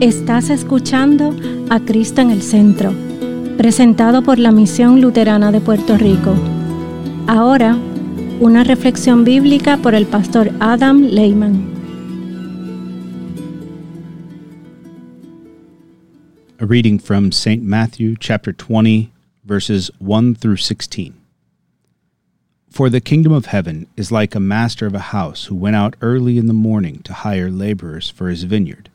Estás escuchando a Cristo en el Centro, presentado por la Misión Luterana de Puerto Rico. Ahora, una reflexión bíblica por el pastor Adam Lehman. A reading from St. Matthew chapter 20, verses 1 through 16. For the kingdom of heaven is like a master of a house who went out early in the morning to hire laborers for his vineyard.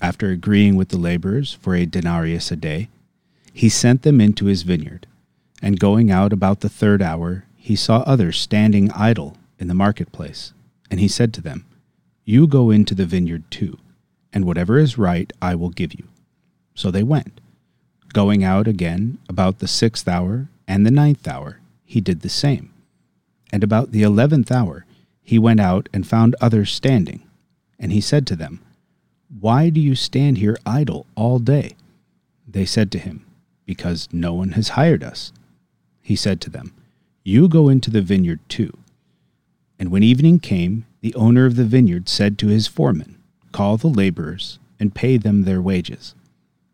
After agreeing with the laborers for a denarius a day, he sent them into his vineyard. And going out about the third hour, he saw others standing idle in the marketplace. And he said to them, You go into the vineyard too, and whatever is right I will give you. So they went. Going out again about the sixth hour and the ninth hour, he did the same. And about the eleventh hour, he went out and found others standing. And he said to them, why do you stand here idle all day? They said to him, Because no one has hired us. He said to them, You go into the vineyard too. And when evening came, the owner of the vineyard said to his foreman, Call the laborers and pay them their wages,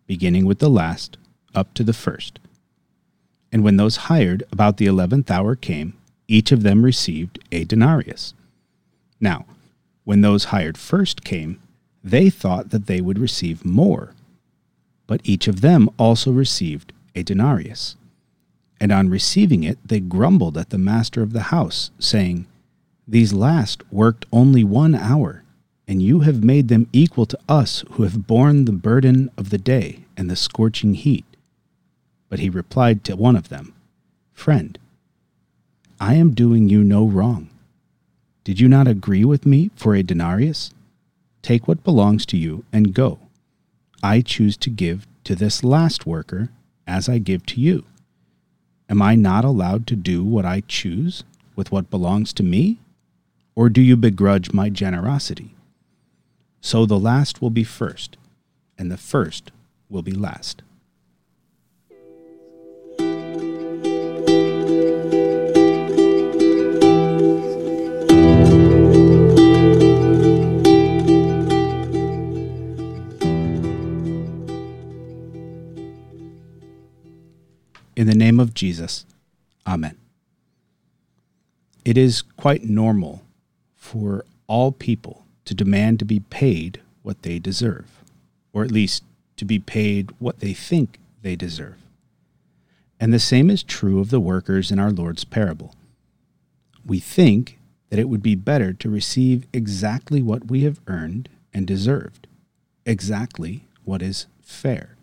beginning with the last up to the first. And when those hired about the eleventh hour came, each of them received a denarius. Now, when those hired first came, they thought that they would receive more. But each of them also received a denarius. And on receiving it, they grumbled at the master of the house, saying, These last worked only one hour, and you have made them equal to us who have borne the burden of the day and the scorching heat. But he replied to one of them, Friend, I am doing you no wrong. Did you not agree with me for a denarius? Take what belongs to you and go. I choose to give to this last worker as I give to you. Am I not allowed to do what I choose with what belongs to me? Or do you begrudge my generosity? So the last will be first, and the first will be last. Of Jesus, Amen. It is quite normal for all people to demand to be paid what they deserve, or at least to be paid what they think they deserve. And the same is true of the workers in our Lord's parable. We think that it would be better to receive exactly what we have earned and deserved, exactly what is fair.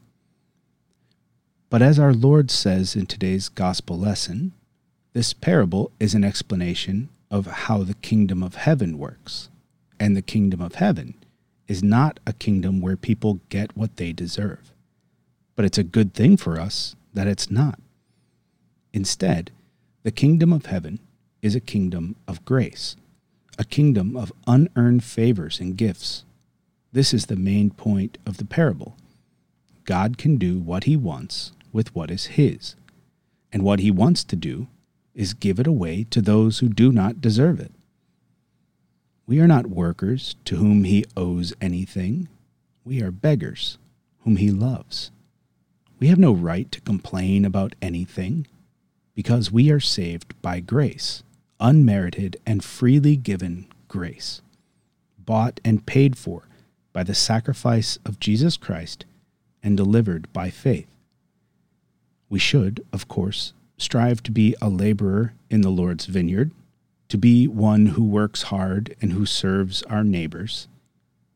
But as our Lord says in today's gospel lesson, this parable is an explanation of how the kingdom of heaven works. And the kingdom of heaven is not a kingdom where people get what they deserve. But it's a good thing for us that it's not. Instead, the kingdom of heaven is a kingdom of grace, a kingdom of unearned favors and gifts. This is the main point of the parable. God can do what he wants with what is his. And what he wants to do is give it away to those who do not deserve it. We are not workers to whom he owes anything. We are beggars whom he loves. We have no right to complain about anything because we are saved by grace, unmerited and freely given grace, bought and paid for by the sacrifice of Jesus Christ and delivered by faith. We should, of course, strive to be a laborer in the Lord's vineyard, to be one who works hard and who serves our neighbors,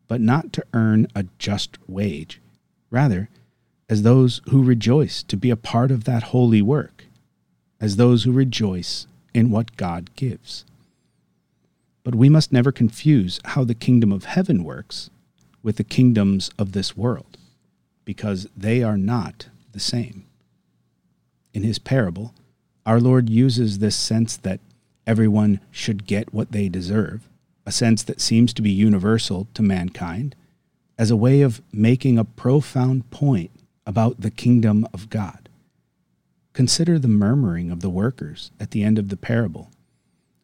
but not to earn a just wage, rather, as those who rejoice to be a part of that holy work, as those who rejoice in what God gives. But we must never confuse how the kingdom of heaven works with the kingdoms of this world, because they are not the same in his parable, our Lord uses this sense that everyone should get what they deserve, a sense that seems to be universal to mankind, as a way of making a profound point about the kingdom of God. Consider the murmuring of the workers at the end of the parable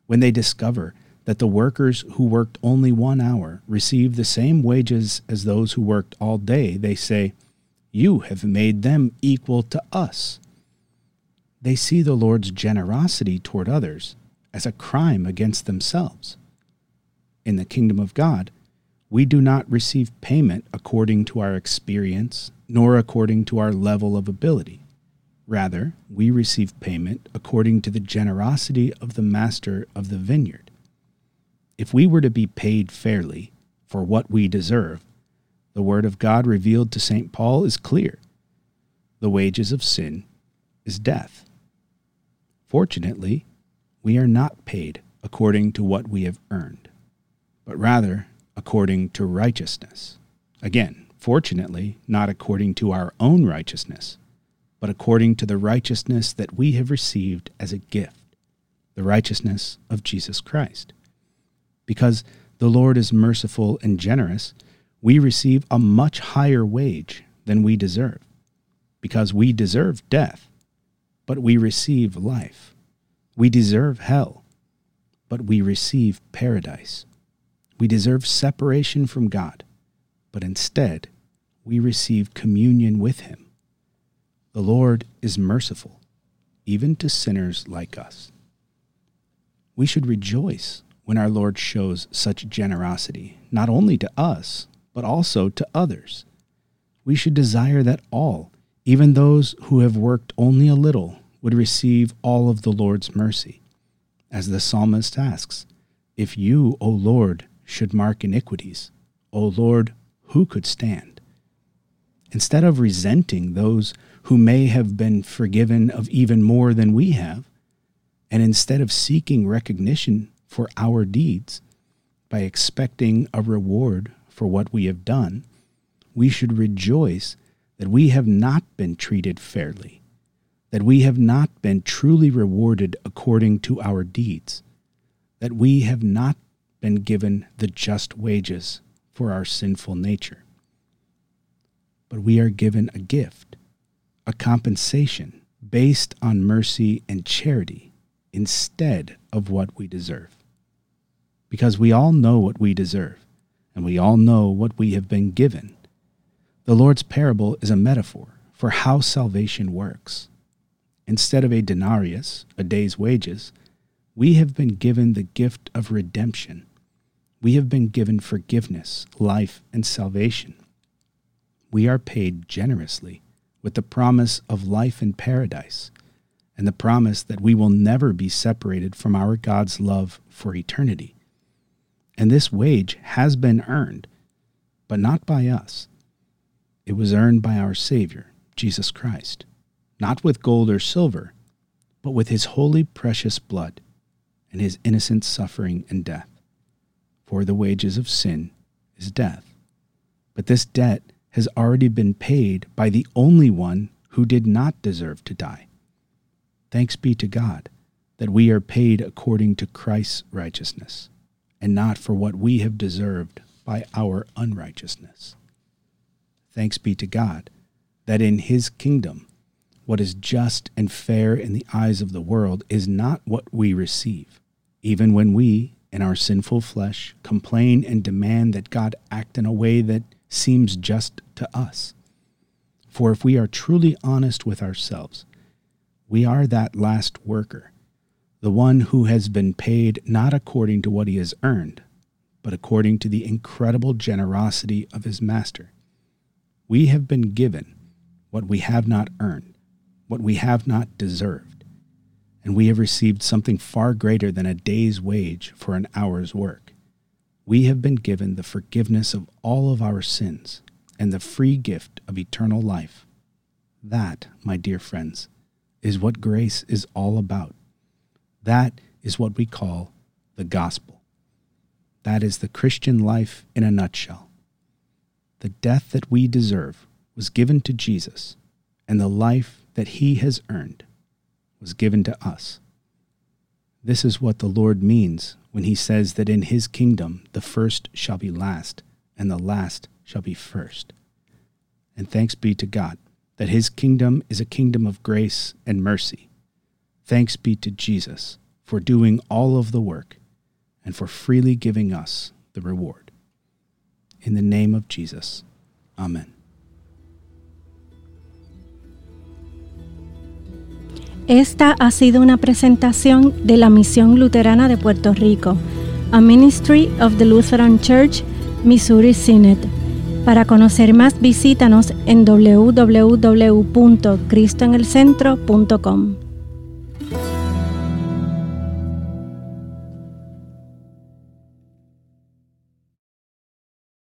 when they discover that the workers who worked only one hour receive the same wages as those who worked all day, they say, You have made them equal to us. They see the Lord's generosity toward others as a crime against themselves. In the kingdom of God, we do not receive payment according to our experience nor according to our level of ability. Rather, we receive payment according to the generosity of the master of the vineyard. If we were to be paid fairly for what we deserve, the word of God revealed to St. Paul is clear. The wages of sin is death. Fortunately, we are not paid according to what we have earned, but rather according to righteousness. Again, fortunately, not according to our own righteousness but according to the righteousness that we have received as a gift, the righteousness of Jesus Christ. Because the Lord is merciful and generous, we receive a much higher wage than we deserve. Because we deserve death, but we receive life. We deserve hell, but we receive paradise. We deserve separation from God, but instead we receive communion with Him. The Lord is merciful, even to sinners like us. We should rejoice when our Lord shows such generosity, not only to us, but also to others. We should desire that all, even those who have worked only a little, would receive all of the Lord's mercy. As the psalmist asks, If you, O Lord, should mark iniquities, O Lord, who could stand? Instead of resenting those who may have been forgiven of even more than we have, and instead of seeking recognition for our deeds by expecting a reward for what we have done, we should rejoice that we have not been treated fairly, that we have not been truly rewarded according to our deeds, that we have not been given the just wages for our sinful nature. But we are given a gift a compensation based on mercy and charity instead of what we deserve. Because we all know what we deserve, and we all know what we have been given. The Lord's parable is a metaphor for how salvation works. Instead of a denarius, a day's wages, we have been given the gift of redemption. We have been given forgiveness, life, and salvation. We are paid generously with the promise of life in paradise and the promise that we will never be separated from our God's love for eternity. And this wage has been earned, but not by us. It was earned by our Savior, Jesus Christ, not with gold or silver, but with his holy, precious blood and his innocent suffering and death. For the wages of sin is death. But this debt has already been paid by the only one who did not deserve to die. Thanks be to God that we are paid according to Christ's righteousness, and not for what we have deserved by our unrighteousness. Thanks be to God that in his kingdom, what is just and fair in the eyes of the world is not what we receive, even when we, in our sinful flesh, complain and demand that God act in a way that seems just to us. For if we are truly honest with ourselves, we are that last worker, the one who has been paid not according to what he has earned, but according to the incredible generosity of his master. We have been given what we have not earned, what we have not deserved, and we have received something far greater than a day's wage for an hour's work we have been given the forgiveness of all of our sins and the free gift of eternal life. That, my dear friends, is what grace is all about. That is what we call the gospel. That is the Christian life in a nutshell. The death that we deserve was given to Jesus, and the life that he has earned was given to us. This is what the Lord means when he says that in his kingdom the first shall be last, and the last shall be first. And thanks be to God that his kingdom is a kingdom of grace and mercy. Thanks be to Jesus for doing all of the work, and for freely giving us the reward. In the name of Jesus. Amen. Esta ha sido una presentación de la Misión Luterana de Puerto Rico, a Ministry of the Lutheran Church, Missouri Synod. Para conocer más, visítanos en www.cristoenelcentro.com.